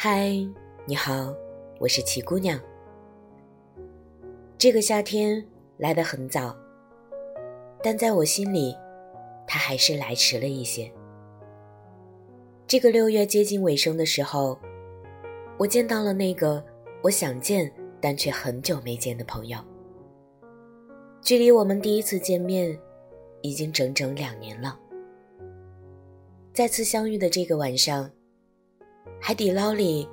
嗨，你好，我是齐姑娘。这个夏天来得很早，但在我心里，它还是来迟了一些。这个六月接近尾声的时候，我见到了那个我想见但却很久没见的朋友。距离我们第一次见面，已经整整两年了。再次相遇的这个晚上。海底捞里，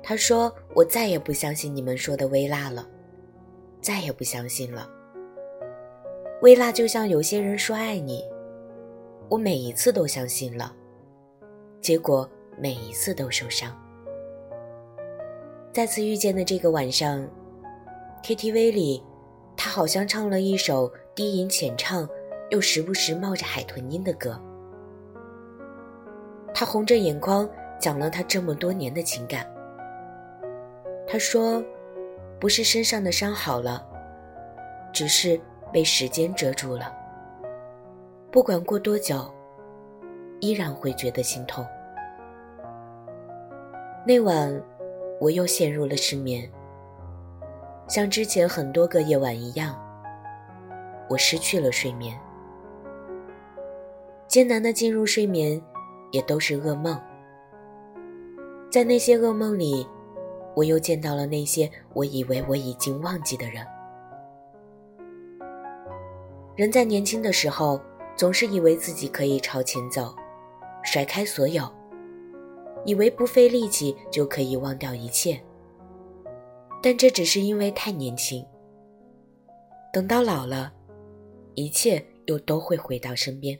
他说：“我再也不相信你们说的微辣了，再也不相信了。微辣就像有些人说爱你，我每一次都相信了，结果每一次都受伤。再次遇见的这个晚上，KTV 里，他好像唱了一首低吟浅唱，又时不时冒着海豚音的歌，他红着眼眶。”讲了他这么多年的情感。他说：“不是身上的伤好了，只是被时间遮住了。不管过多久，依然会觉得心痛。”那晚，我又陷入了失眠。像之前很多个夜晚一样，我失去了睡眠，艰难的进入睡眠，也都是噩梦。在那些噩梦里，我又见到了那些我以为我已经忘记的人。人在年轻的时候，总是以为自己可以朝前走，甩开所有，以为不费力气就可以忘掉一切。但这只是因为太年轻。等到老了，一切又都会回到身边。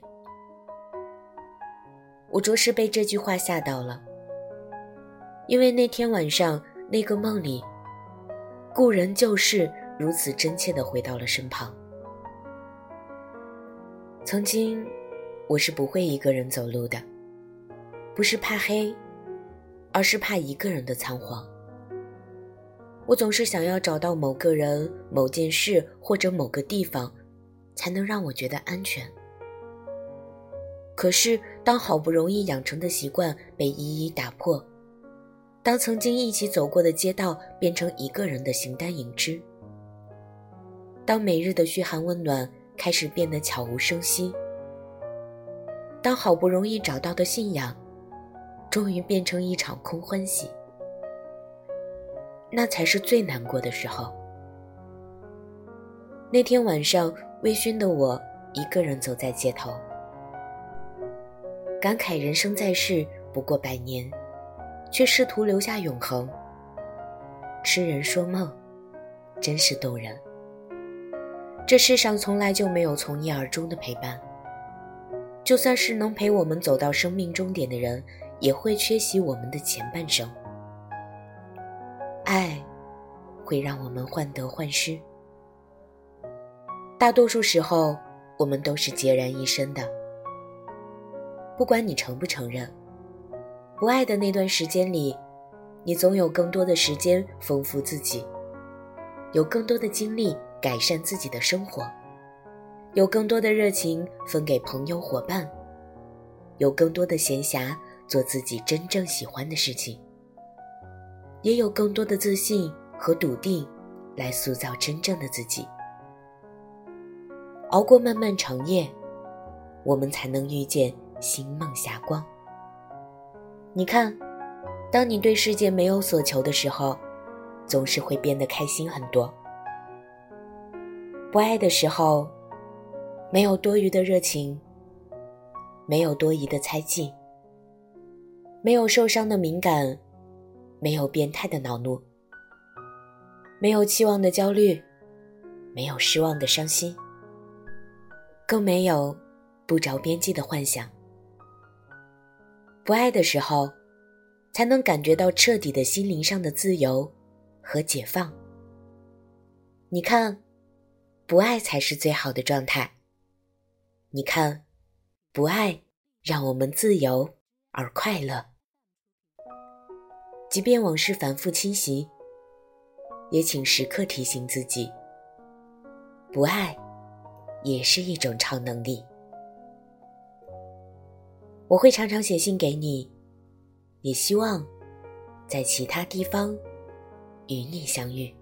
我着实被这句话吓到了。因为那天晚上那个梦里，故人旧事如此真切地回到了身旁。曾经，我是不会一个人走路的，不是怕黑，而是怕一个人的仓皇。我总是想要找到某个人、某件事或者某个地方，才能让我觉得安全。可是，当好不容易养成的习惯被一一打破。当曾经一起走过的街道变成一个人的形单影只，当每日的嘘寒问暖开始变得悄无声息，当好不容易找到的信仰，终于变成一场空欢喜，那才是最难过的时候。那天晚上，微醺的我一个人走在街头，感慨人生在世不过百年。却试图留下永恒。痴人说梦，真是动人。这世上从来就没有从一而终的陪伴。就算是能陪我们走到生命终点的人，也会缺席我们的前半生。爱，会让我们患得患失。大多数时候，我们都是孑然一身的。不管你承不承认。不爱的那段时间里，你总有更多的时间丰富自己，有更多的精力改善自己的生活，有更多的热情分给朋友伙伴，有更多的闲暇做自己真正喜欢的事情，也有更多的自信和笃定来塑造真正的自己。熬过漫漫长夜，我们才能遇见星梦霞光。你看，当你对世界没有所求的时候，总是会变得开心很多。不爱的时候，没有多余的热情，没有多疑的猜忌，没有受伤的敏感，没有变态的恼怒，没有期望的焦虑，没有失望的伤心，更没有不着边际的幻想。不爱的时候，才能感觉到彻底的心灵上的自由和解放。你看，不爱才是最好的状态。你看，不爱让我们自由而快乐。即便往事反复侵袭，也请时刻提醒自己：不爱也是一种超能力。我会常常写信给你，也希望在其他地方与你相遇。